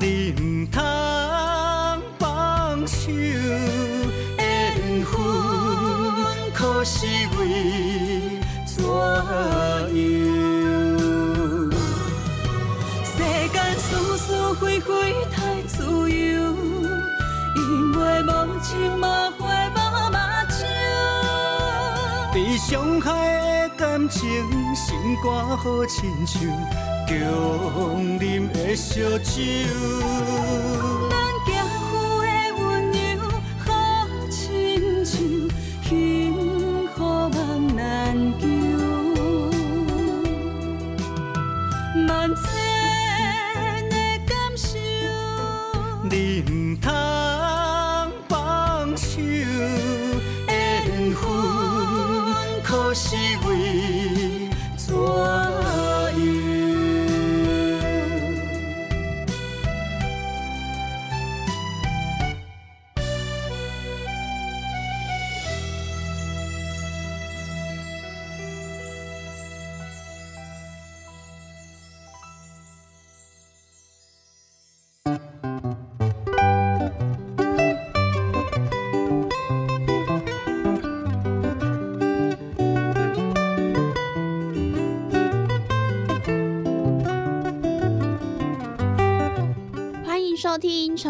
你唔通放手。缘分可是为怎样？世间事事非非太自由，因为无情无悔无目睭，被伤害的感情，心肝好亲像。强啉的烧酒。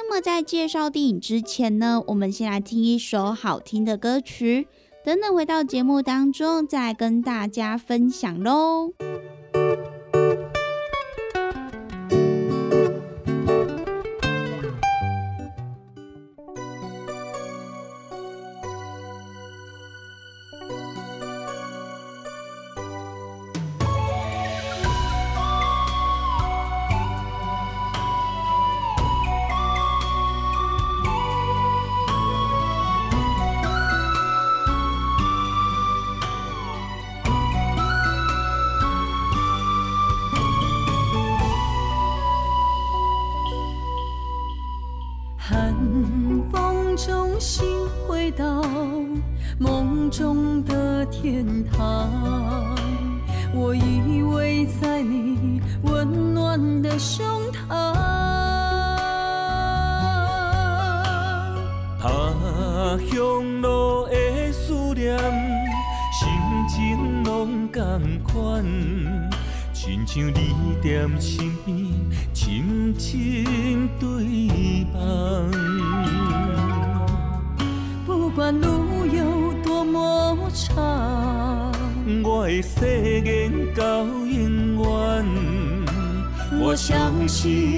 那么在介绍电影之前呢，我们先来听一首好听的歌曲，等等回到节目当中再跟大家分享喽。将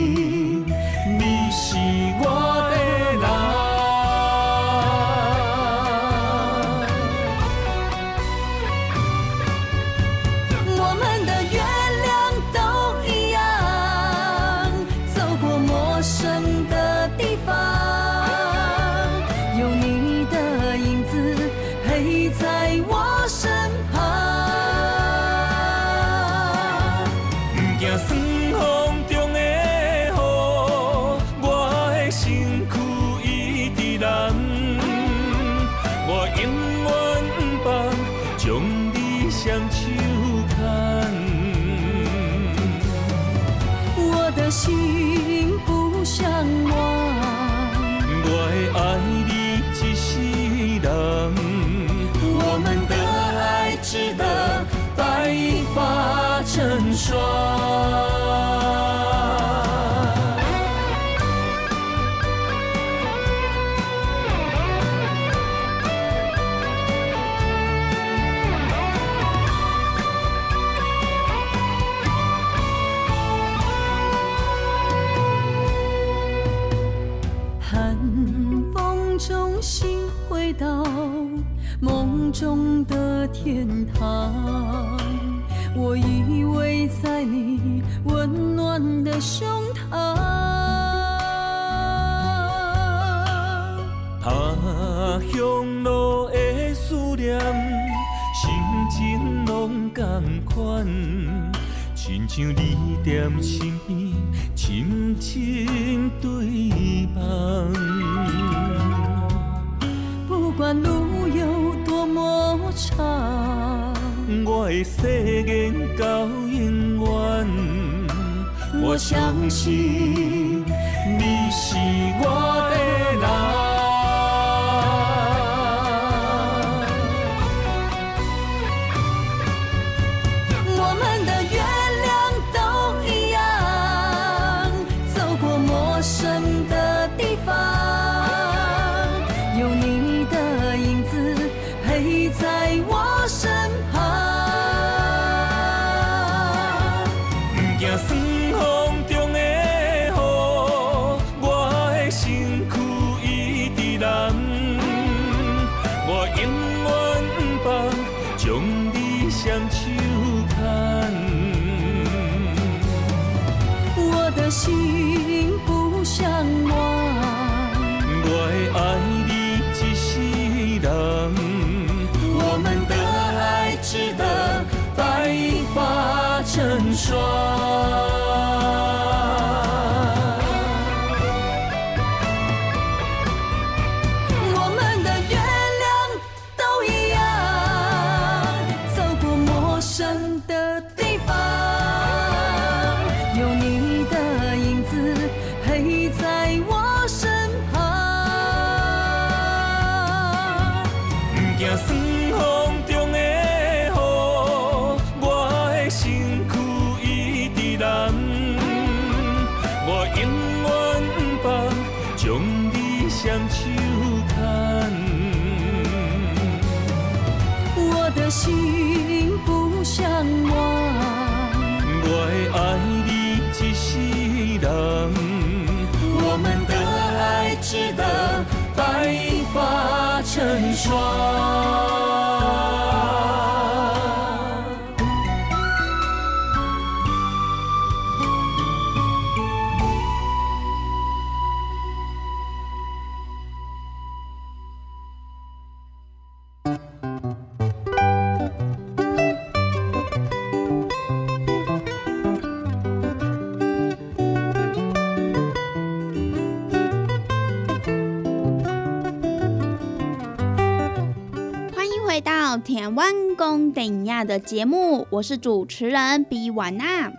弯弓等亚的节目，我是主持人比婉娜。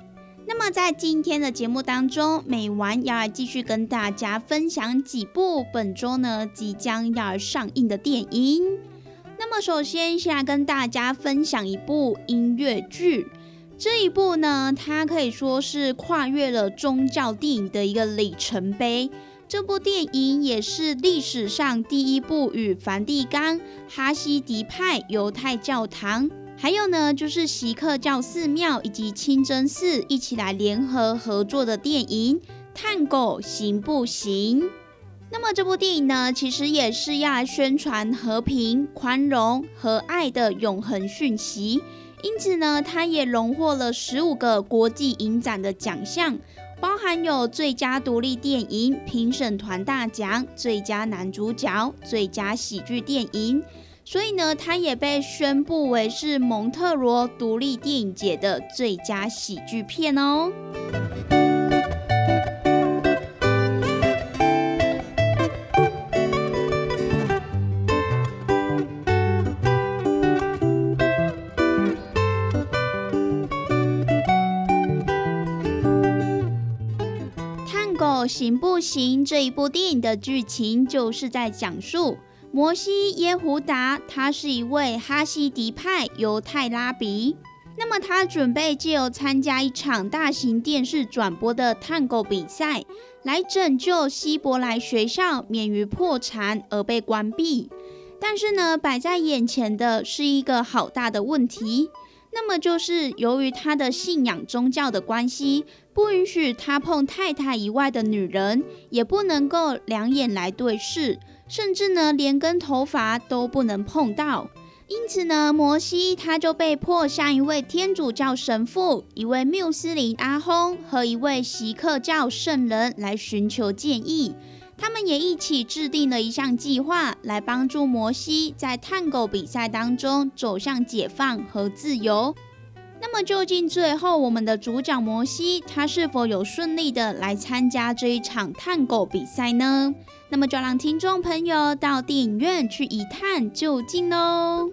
那么在今天的节目当中，美完要来继续跟大家分享几部本周呢即将要上映的电影。那么首先先来跟大家分享一部音乐剧，这一部呢，它可以说是跨越了宗教电影的一个里程碑。这部电影也是历史上第一部与梵蒂冈、哈西迪派犹太教堂，还有呢就是锡克教寺庙以及清真寺一起来联合合作的电影《探狗行不行》。那么这部电影呢，其实也是要来宣传和平、宽容和爱的永恒讯息，因此呢，它也荣获了十五个国际影展的奖项。包含有最佳独立电影评审团大奖、最佳男主角、最佳喜剧电影，所以呢，它也被宣布为是蒙特罗独立电影节的最佳喜剧片哦。行不行？这一部电影的剧情就是在讲述摩西耶胡达，他是一位哈西迪派犹太拉比。那么他准备借由参加一场大型电视转播的探戈比赛，来拯救希伯来学校免于破产而被关闭。但是呢，摆在眼前的是一个好大的问题。那么就是由于他的信仰宗教的关系，不允许他碰太太以外的女人，也不能够两眼来对视，甚至呢连根头发都不能碰到。因此呢，摩西他就被迫向一位天主教神父、一位缪斯林阿訇和一位锡克教圣人来寻求建议。他们也一起制定了一项计划，来帮助摩西在探狗比赛当中走向解放和自由。那么，究竟最后我们的主角摩西，他是否有顺利的来参加这一场探狗比赛呢？那么，就让听众朋友到电影院去一探究竟喽。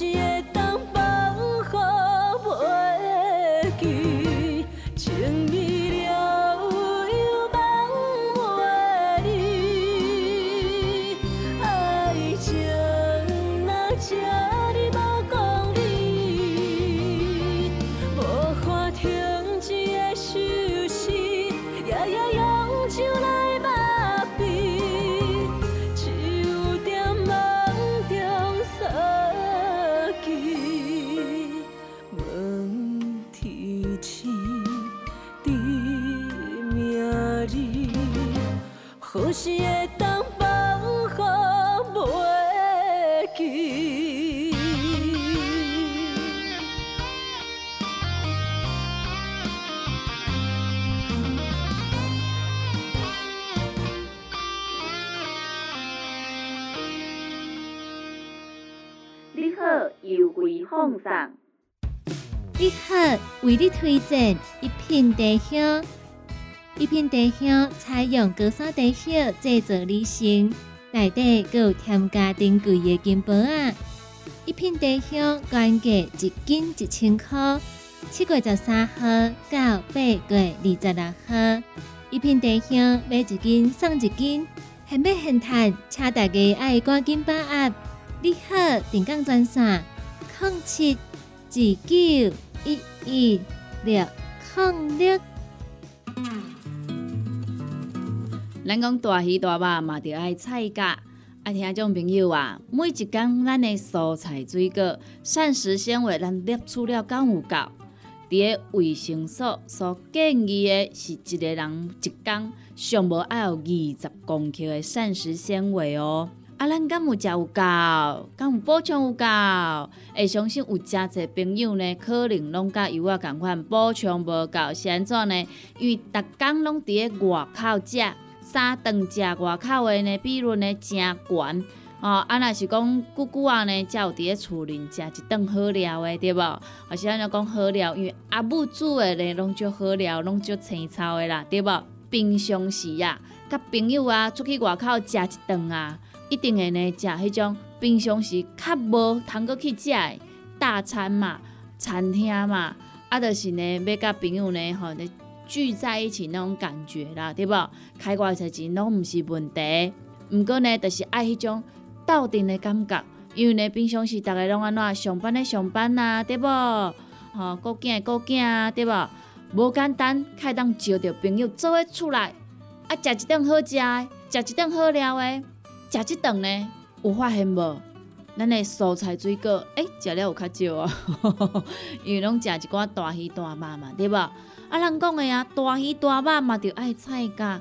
你为你推荐一片茶香。一片茶香采用高山茶叶制作而成，内底更有添加珍贵的金箔啊！一片茶香原价一斤一千块，七月十三号到八月二十六号，一片茶香买一斤送一斤，现买现赚，请大家爱赶紧把握。你好，定岗专线：零七二九。一一六零六，咱讲大鱼大肉嘛，着爱菜价。爱听种朋友啊，每一工咱的蔬菜水果、膳食纤维，咱摄取了够有够？伫个维生素所建议的是一个人一工上无爱有二十公克的膳食纤维哦。啊，咱敢有食有够，敢有补充有够？会相信有诚侪朋友呢，可能拢甲有我共款补充无够，是安怎呢？因为逐工拢伫个外口食，三顿食外口的呢比如呢诚悬。哦，啊，若是讲久久啊呢，才有伫咧厝里食一顿好料的，对无？或是安尼讲好料，因为阿母煮的呢，拢足好料，拢足青草的啦，对无？平常时啊，甲朋友啊出去外口食一顿啊。一定会呢，食迄种平常时较无通过去食的大餐嘛、餐厅嘛，啊，就是呢，要甲朋友呢，吼，聚在一起那种感觉啦，对无？开偌侪钱拢毋是问题，毋过呢，就是爱迄种斗阵的感觉，因为呢，平常时逐个拢安怎上班的上班啊，对无？吼，顾囝顾囝啊，对无？无简单，开当招着朋友做伙出来，啊，食一顿好食的，食一顿好料的。食即顿呢，有发现无？咱的蔬菜水果，诶，食了有较少啊，因为拢食一寡大鱼大肉嘛，对无？啊，人讲的啊，大鱼大肉嘛，着爱菜噶。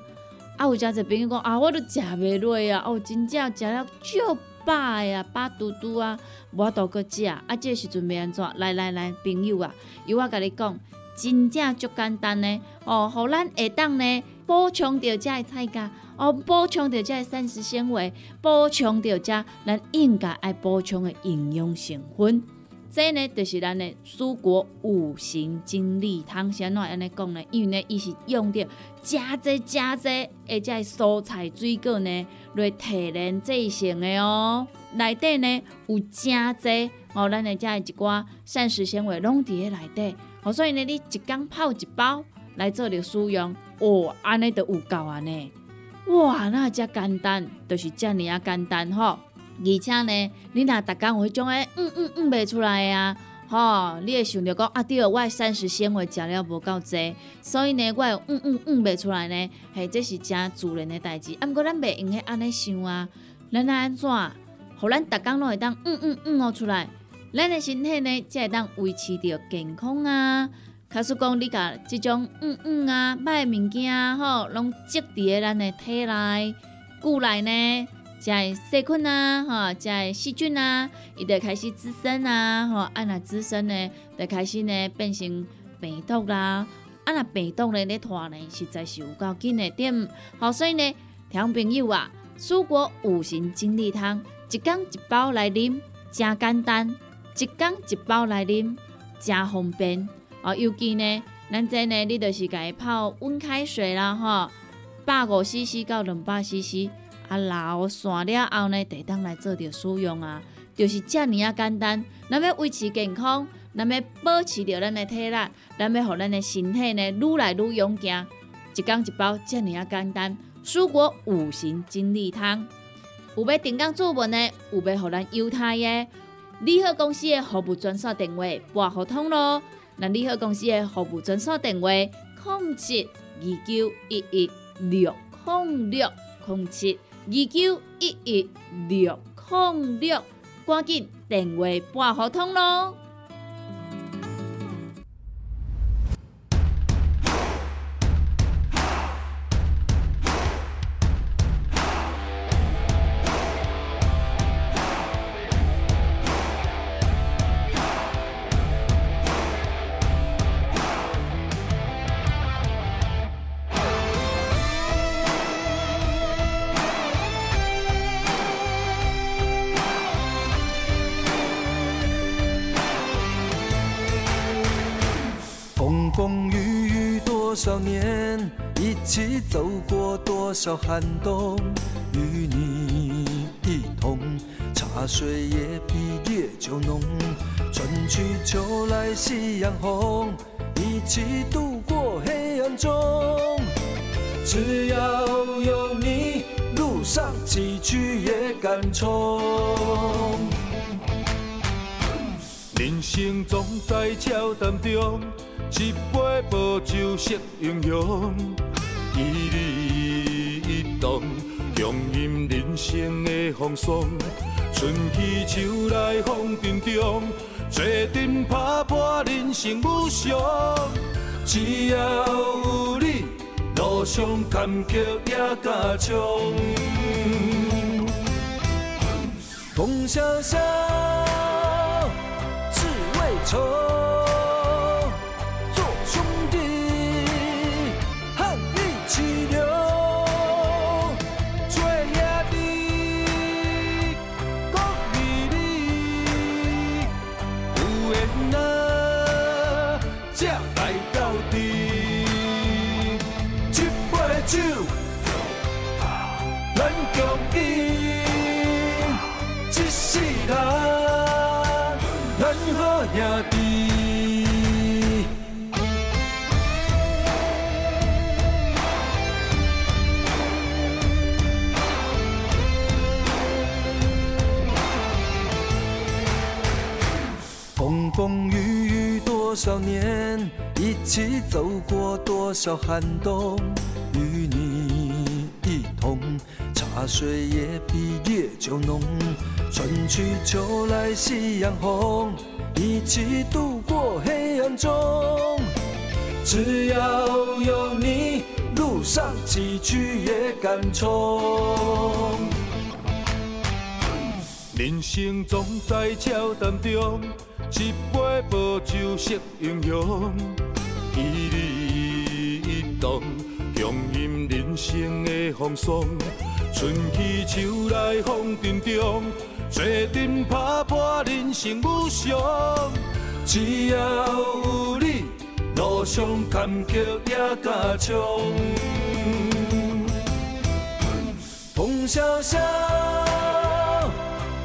啊，有诚侪朋友讲啊，我都食袂落啊，哦，真正食了足饱呀，饱嘟嘟啊，无度搁食。啊，这时阵要安怎？来来来，朋友啊，由我甲你讲，真正足简单呢。哦，互咱下当呢补充着遮的菜价。哦，补充着这膳食纤维，补充着遮咱应该爱补充的营养成分。这呢，就是咱的蔬果五行精力汤。先怎安尼讲呢？因为呢，伊是用着加济加济，而且蔬菜水果呢来提炼制成的哦。内底呢有加济哦，咱的这一寡膳食纤维拢伫咧内底。哦，所以呢，你一缸泡一包来做着使用，哦，安尼就有够啊呢。哇，那遮简单，就是遮尔啊简单吼！而且呢，你若逐工有迄种诶，嗯嗯嗯袂出来啊，吼，你会想着讲啊，对，我膳食纤维食了无够济，所以呢，我会嗯嗯嗯袂出来呢，嘿，这是正自然诶代志。啊，毋过咱袂用去安尼想啊，咱安怎，互咱逐工拢会当嗯嗯嗯哦出来，咱诶身体呢才会当维持着健康啊。假使讲你甲即种嗯嗯啊歹物件吼，拢积伫咧咱的体内、骨内呢，即个细菌啊，吼，即个细菌啊，伊就开始滋生啊，吼，啊若滋生呢，就开始呢变成病毒啦，啊若病毒呢咧拖呢，实在是有够紧的点。好，所以呢，听朋友啊，蔬果五行精力汤，一缸一包来啉，真简单；一缸一包来啉，真方便。哦，尤其呢，咱这呢，你就是家泡温开水啦，吼，百五 CC 到两百 CC，啊，老散了后呢，得当来做着使用啊，就是遮尔啊简单。咱要维持健康，咱要保持着咱的体力，咱要互咱的身体呢愈来愈勇健。一缸一包，遮尔啊简单。蔬果五行精力汤，有要订购做文呢，有要互咱犹太耶，利好公司的服务专线电话拨合通咯。那利好公司的服务专线电话：零七二九一一六零六零七二九一一六零六，赶紧电话拨合通咯！多少寒冬，与你一同茶水也比烈酒浓。春去秋来夕阳红，一起度过黑暗中。只要有你，路上崎岖也敢冲。人生总在挑担中。一杯薄酒释英雄，一日动，共饮人生的风霜。春去秋来风尘中，做阵拍破人生无常，只要有你，路上坎坷也加长。风萧萧，志未酬，少年，一起走过多少寒冬，与你一同。茶水也比烈酒浓，春去秋来夕阳红，一起度过黑暗中。只要有你，路上崎岖也敢冲。人生总在笑谈中，一杯薄酒识英雄，一你一动，共饮人生的风霜。春去秋来风尘中，坐阵拍破人生无常。只要有你，路上坎坷也加长。风萧萧，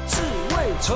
志未酬，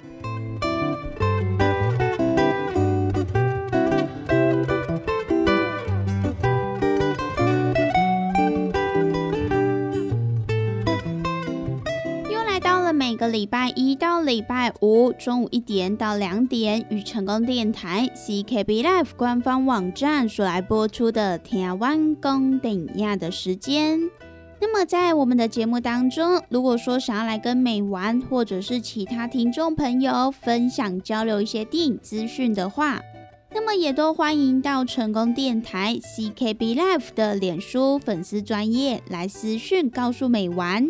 个礼拜一到礼拜五中午一点到两点，与成功电台 CKB Life 官方网站所来播出的台湾公等亚的时间。那么在我们的节目当中，如果说想要来跟美玩或者是其他听众朋友分享交流一些电影资讯的话，那么也都欢迎到成功电台 CKB Life 的脸书粉丝专业来私讯告诉美玩。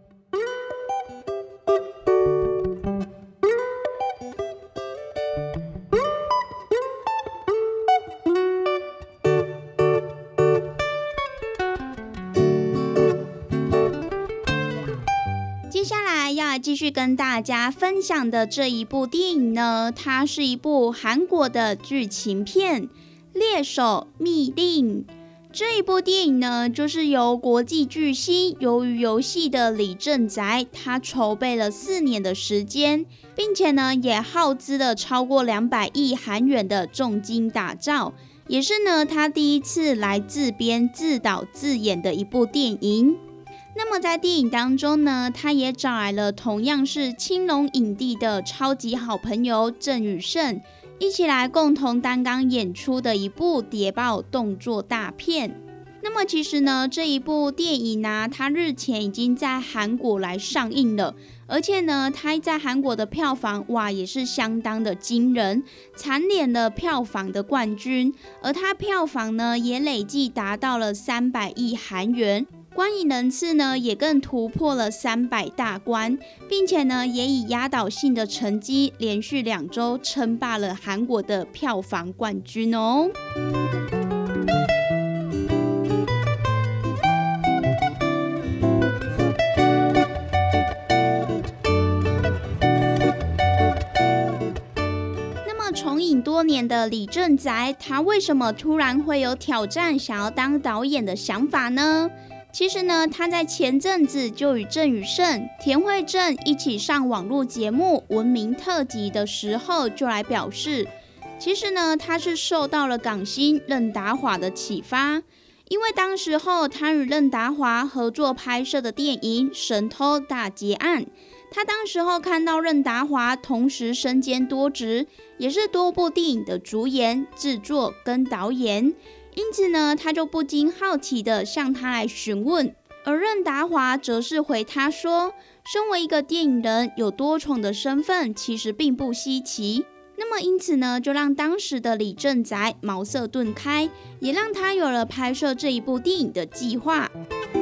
继续跟大家分享的这一部电影呢，它是一部韩国的剧情片《猎手密令》。这一部电影呢，就是由国际巨星鱿鱼游戏的李正宰，他筹备了四年的时间，并且呢，也耗资了超过两百亿韩元的重金打造，也是呢，他第一次来自编自导自演的一部电影。那么在电影当中呢，他也找来了同样是青龙影帝的超级好朋友郑宇盛，一起来共同担纲演出的一部谍报动作大片。那么其实呢，这一部电影呢，它日前已经在韩国来上映了，而且呢，它在韩国的票房哇也是相当的惊人，蝉联了票房的冠军，而它票房呢也累计达到了三百亿韩元。观影人次呢，也更突破了三百大关，并且呢，也以压倒性的成绩，连续两周称霸了韩国的票房冠军哦。那么重影多年的李正宰，他为什么突然会有挑战想要当导演的想法呢？其实呢，他在前阵子就与郑宇盛、田惠正一起上网络节目《文明特辑》的时候，就来表示，其实呢，他是受到了港星任达华的启发，因为当时候他与任达华合作拍摄的电影《神偷大劫案》，他当时候看到任达华同时身兼多职，也是多部电影的主演、制作跟导演。因此呢，他就不禁好奇的向他来询问，而任达华则是回他说：“身为一个电影人，有多重的身份，其实并不稀奇。”那么因此呢，就让当时的李正宅茅塞顿开，也让他有了拍摄这一部电影的计划。《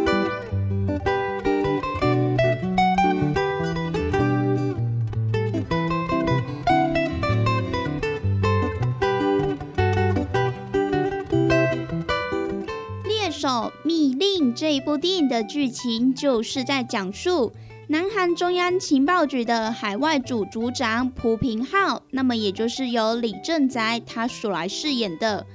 密令》这一部电影的剧情，就是在讲述南韩中央情报局的海外组组长朴平浩，那么也就是由李正宰他所来饰演的。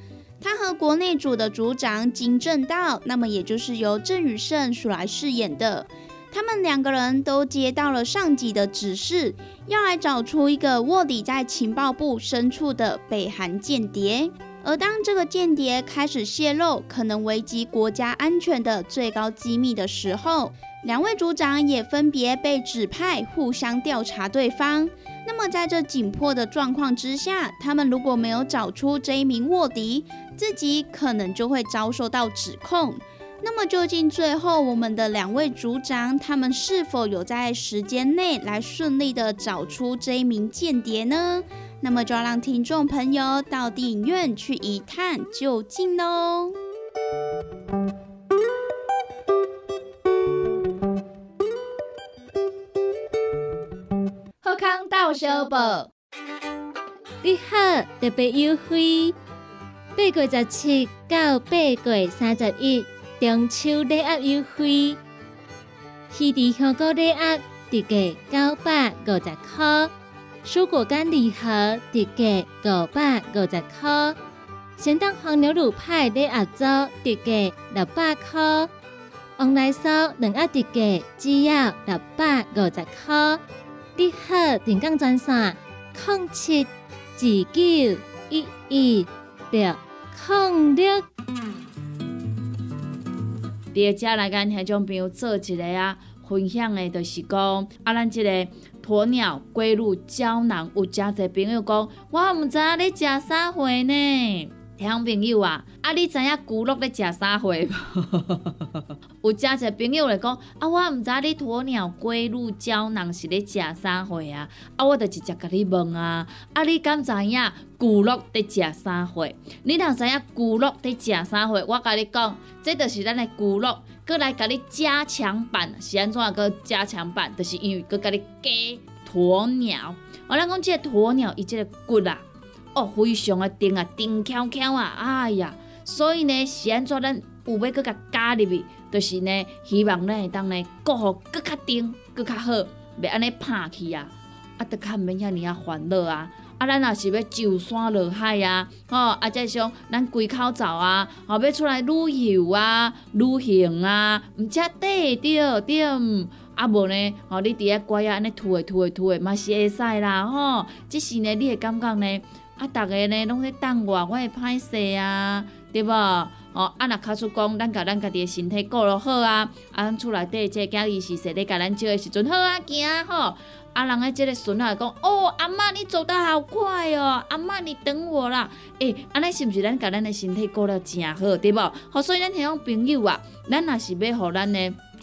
他和国内组的组长金正道，那么也就是由郑宇盛所来饰演的。他们两个人都接到了上级的指示，要来找出一个卧底在情报部深处的北韩间谍。而当这个间谍开始泄露可能危及国家安全的最高机密的时候，两位组长也分别被指派互相调查对方。那么在这紧迫的状况之下，他们如果没有找出这一名卧底，自己可能就会遭受到指控。那么究竟最后我们的两位组长，他们是否有在时间内来顺利的找出这一名间谍呢？那么就要让听众朋友到电影院去一探究竟喽！好康到小宝，你好特别优惠，八月十七到八月三十一中秋礼盒优惠，喜地香果礼盒特价九百五十块。蔬果干礼盒特价五百五十块，咸蛋黄牛乳派礼盒组特价六百块，旺来酥两盒特价只要六百五十块。你好，电工专线：空七二九一一六空六。别家来跟听众朋友做一个啊，分享的，就是讲啊，咱这个。鸵鸟龟乳胶囊，有真侪朋友讲，我毋知影你食啥货呢？听众朋友啊，啊，你知影骨碌咧食啥货无？有诚侪朋友来讲，啊，我毋知你鸵鸟龟鹿胶囊是咧食啥货啊？啊，我就直接甲你问啊，啊，你敢知影骨碌伫食啥货？你若知影骨碌伫食啥货，我甲你讲，这就是咱的骨碌，过来甲你加强版，是安怎个加强版？就是因为佮甲你加鸵鸟。我咱讲即个鸵鸟，伊即个骨啊。哦，非常的甜啊，甜翘翘啊，哎呀，所以呢，是安怎咱有要搁甲加入去，就是呢，希望咱会当呢，过好搁较甜，搁较好，袂安尼拍去啊，啊，得较毋免遐尔啊烦恼啊，啊，咱若是要上山落海啊，吼，啊，再像咱归口走啊，吼，要出来旅游啊、旅行啊，毋则对着对，啊无呢，吼，你伫遐乖啊，安尼吐诶吐诶吐诶，嘛是会使啦，吼，即是呢，你会感觉呢？啊，逐个呢拢咧等我，我会歹势啊，对无？哦，啊，若卡出讲，咱甲咱家己的身体顾落好啊，啊，咱厝内底即个囝伊是说咧甲咱照的时阵好啊，行吼。啊，人诶即个孙仔讲，哦，阿嬷你走得好快哦，阿嬷你等我啦。诶，安尼是毋是咱甲咱的身体顾了诚好，对无？好，所以咱迄种朋友啊，咱若是要互咱诶。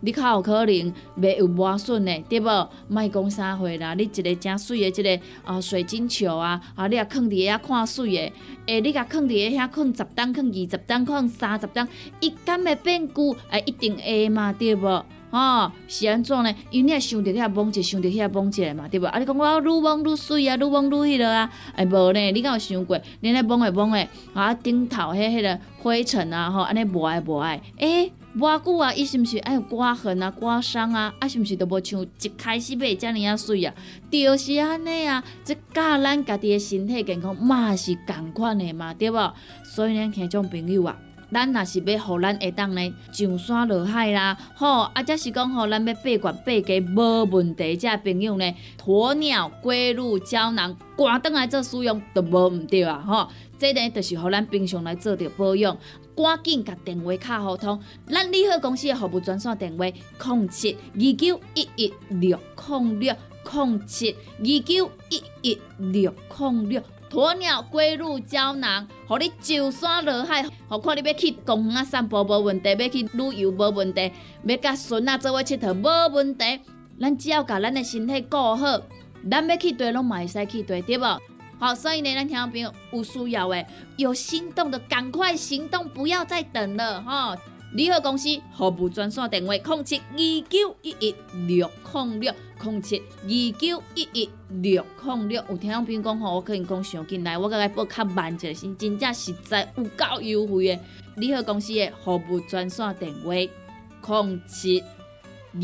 你较有可能袂有磨损的，对无？莫讲啥货啦，你一个正水的，一个啊水晶球啊，啊你啊放伫遐看水的，诶，你甲放伫遐放十担，放二十担，放三十担，伊敢会变旧？诶，一定会嘛，对无？吼，是安怎呢？因为你也想着遐摸者，想着遐摸者嘛，对无？啊，你讲我愈摸愈水啊，愈摸愈迄落啊，诶，无呢？你敢有想过？你咧摸诶摸诶，啊顶头迄迄个灰尘啊，吼，安尼无爱无爱，诶。偌久啊，伊是毋是爱有刮痕啊、刮伤啊？啊，是毋是都无像一开始买遮尔啊水啊？就是安尼啊，即教咱家己的身体健康嘛是共款的嘛，对无？所以呢，像种朋友啊，咱若是要互咱下当呢上山落海啦，吼，啊，则是讲吼，咱要八罐八家无问题，遮朋友呢，鸵鸟龟鹿胶囊，赶倒来做使用都无毋对啊，吼，这呢就是互咱平常来做着保养。赶紧甲电话卡互通，咱利好公司的服务专线电话：零七二九一一六零六零七二九一一六零六。鸵鸟龟鹿胶囊，互你上山落海，何况你要去公园散步无问题，要去旅游无问题，要甲孙仔做伙佚佗无问题。咱只要甲咱的身体顾好，咱要去对拢嘛会使去对，对无？好，所以呢，咱听众朋友有需要诶，有心动的赶快行动，不要再等了哈！联合公司服务专线电话：零七二九一一六零六零七二九一一六零六。有听众朋友讲吼，我可能讲上进来，我甲伊报较慢一下先，真正实在有够优惠诶！联合公司的服务专线电话：零七二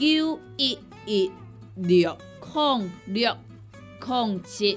九一一六零六零七。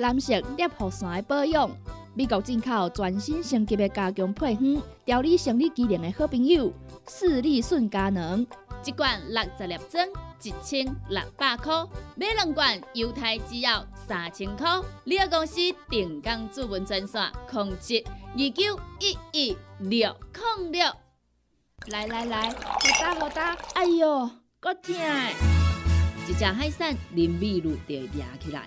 蓝色裂护伞的保养，美国进口全新升级的加强配方，调理生理机能的好朋友——视力顺佳能，一罐六十粒装，一千六百块；买两罐，犹太只要三千块。你个公司定岗主文专线：控制二九一一六零六。来来来，好打好打，哎哟，够痛！一只海扇林密路就压起来，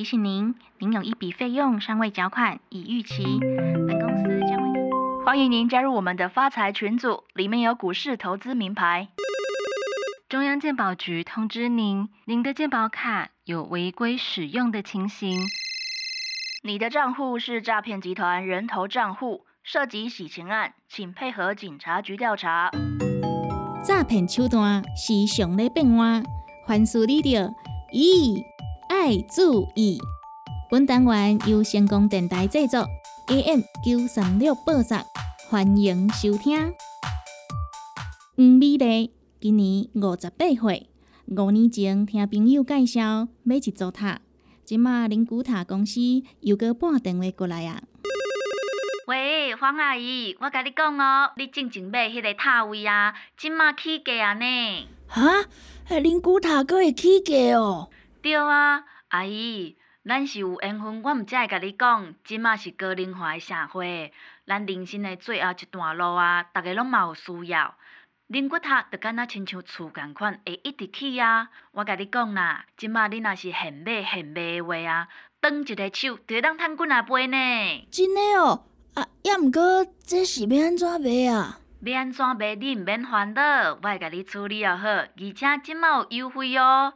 提醒您，您有一笔费用尚未缴款，已逾期。本公司将为您。欢迎您加入我们的发财群组，里面有股市投资名牌。中央鉴宝局通知您，您的鉴宝卡有违规使用的情形。你的账户是诈骗集团人头账户，涉及洗钱案，请配合警察局调查。诈骗手段时常咧变换，凡事你着咦爱注意。本单元由成功电台制作，AM 九三六播出，欢迎收听。黄美丽今年五十八岁，五年前听朋友介绍买一座塔，即马灵骨塔公司又搁拨电话过来啊。喂，黄阿姨，我甲你讲哦，你进前买迄个塔位啊，即马起价啊呢。哈，迄灵骨塔阁会起价哦？对啊，阿姨，咱是有缘分，我毋才会甲你讲，即马是高龄化的社会，咱人生的最后一段路啊，逐个拢嘛有需要。恁骨塔就敢若亲像厝共款，会一直起啊。我甲你讲啦，即马你若是现买现卖的话啊，转一个手就会当趁几若倍呢。真诶哦？啊，抑毋过这是要安怎卖啊？要安怎卖你毋免烦恼，我会甲你处理哦好，而且即马有优惠哦。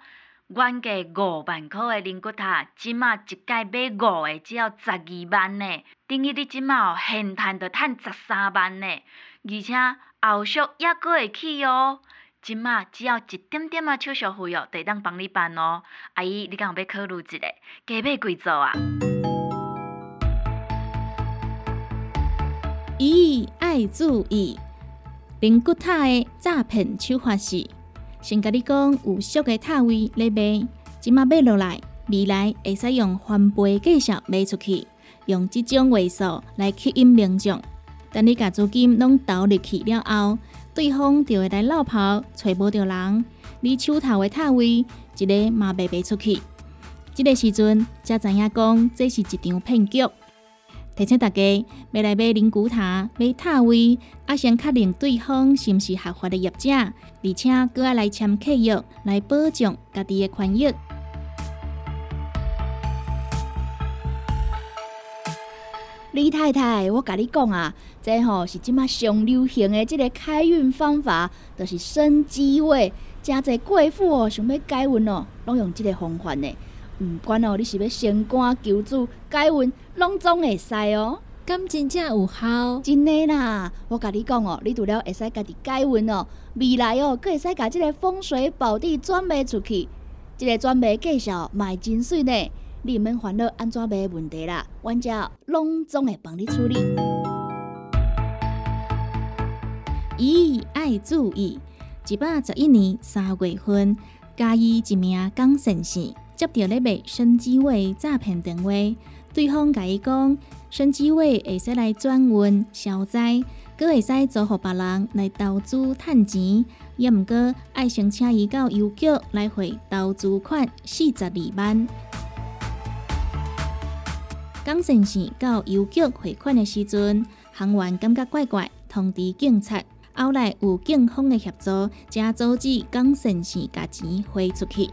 原价五万块的灵骨塔，即马一届买五个只要十二万呢，等于你即马哦现赚着趁十三万呢，而且后续还阁会起哦。即马只要一点点啊手续费哦，就当帮你办哦。阿姨，你敢有要考虑一下，加买几座啊？咦，爱注意！灵骨塔的诈骗手法是：先甲你讲有俗的塔位咧卖，即马买落来，未来会使用翻倍计数卖出去，用即种话术来吸引民众。等你甲资金拢投入去了后，对方就会来闹跑，找无着人。你手头的塔位一个嘛卖卖出去，即个时阵才知影讲这是一场骗局。提醒大家，要来买灵骨塔、买塔位，要先确认对方是毋是合法的业者，而且搁要来签契约，来保障家己的权益。李太太，我甲你讲啊，这吼是即马上流行的即个开运方法，就是生机位。真侪贵妇哦，想要改运哦，拢用即个方法呢。毋管哦，你是要升官求子、改运，拢总会使哦。咁真正有效？真的啦！我甲你讲哦，你除了会使家己改运哦，未来哦，佫会使甲即个风水宝地转卖出去，即个转卖介绍卖真水呢。你毋免烦恼安怎卖问题啦，阮遮拢总会帮你处理。咦，爱注意！一百十一年三月份，嘉义一名江先生。接到咧卖生机位诈骗电话，对方甲伊讲，生机位会使来转运消灾，阁会使租互别人来投资趁钱，也毋过爱先请伊到邮局来汇投资款四十二万。江先生到邮局汇款的时阵，行员感觉怪怪，通知警察，后来有警方的协助，才阻止江先生把钱汇出去。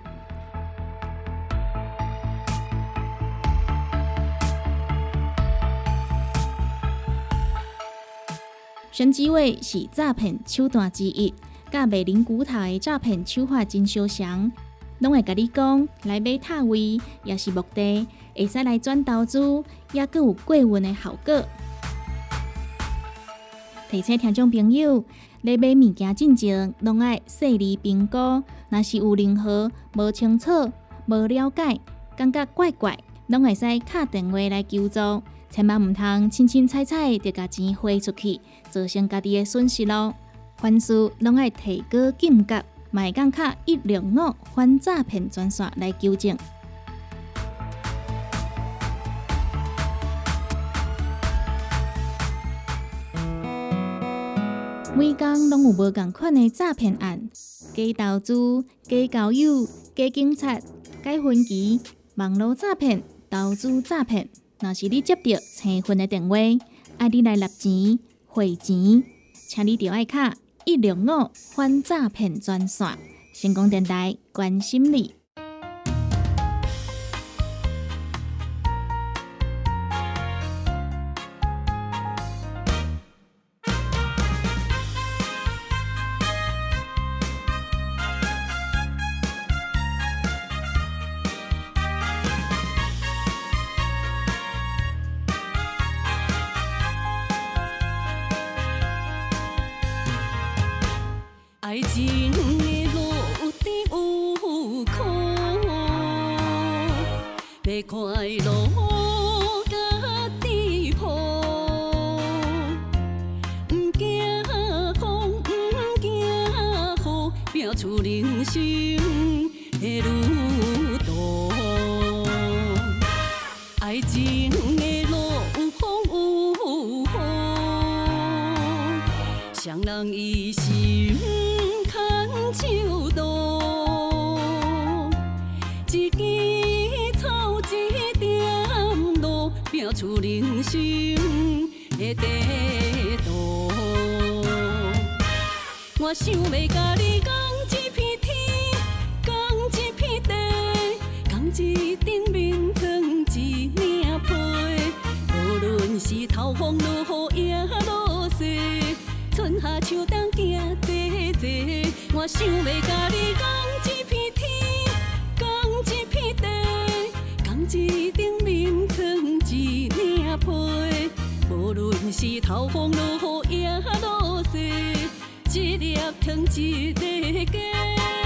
升机位是诈骗手段之一，甲卖灵骨塔的诈骗手法真相像，拢会甲你讲来买塔位，也是目的，会使来转投资，也阁有过运的效果。提醒听众朋友，来买物件进前，拢爱细腻评估，若是有任何无清楚、无了解，感觉怪怪，拢会使敲电话来求助。千万毋通轻轻踩踩就甲钱花出去，造成家己的损失咯。凡事拢爱提高警觉，卖讲卡一六五反诈骗专线来纠正。每工拢有无共款的诈骗案，假投资、假交友、假警察、假分期、网络诈骗、投资诈骗。若是你接到催婚的电话，爱你来纳钱、汇钱，请你着爱卡一六五反诈骗专线，成功电台关心你。快乐家己铺，不惊风，不惊雨，拼出人生的路途。爱情的路有风有雨，双人一心牵手道，出人生的地图。我想要甲你共一片天，共一片地，共一顶面床一领被。无论是透风落雨也落雪，春夏秋冬行坐坐。我想要甲你共是透风落雨也落雪，一粒糖一个家。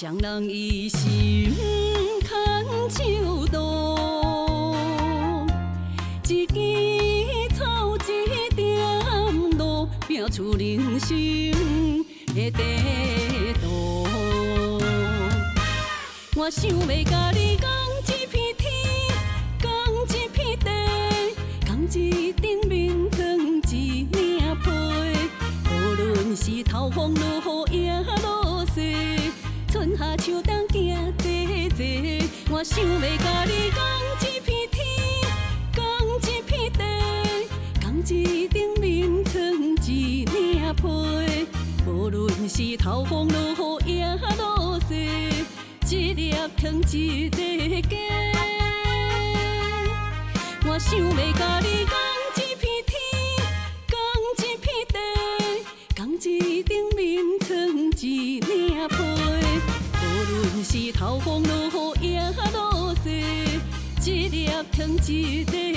双人一心牵手道，一枝草一点露，拼出人生的地图。我想要甲你共一片天，共一片地，共一顶面床一领被。无论是透风落，春夏秋冬行坐坐。我想要甲你共一片天，共一片地，共一顶面床一领被。无论是透风落雨也落雪，一粒糖一个家。我想要甲你共风落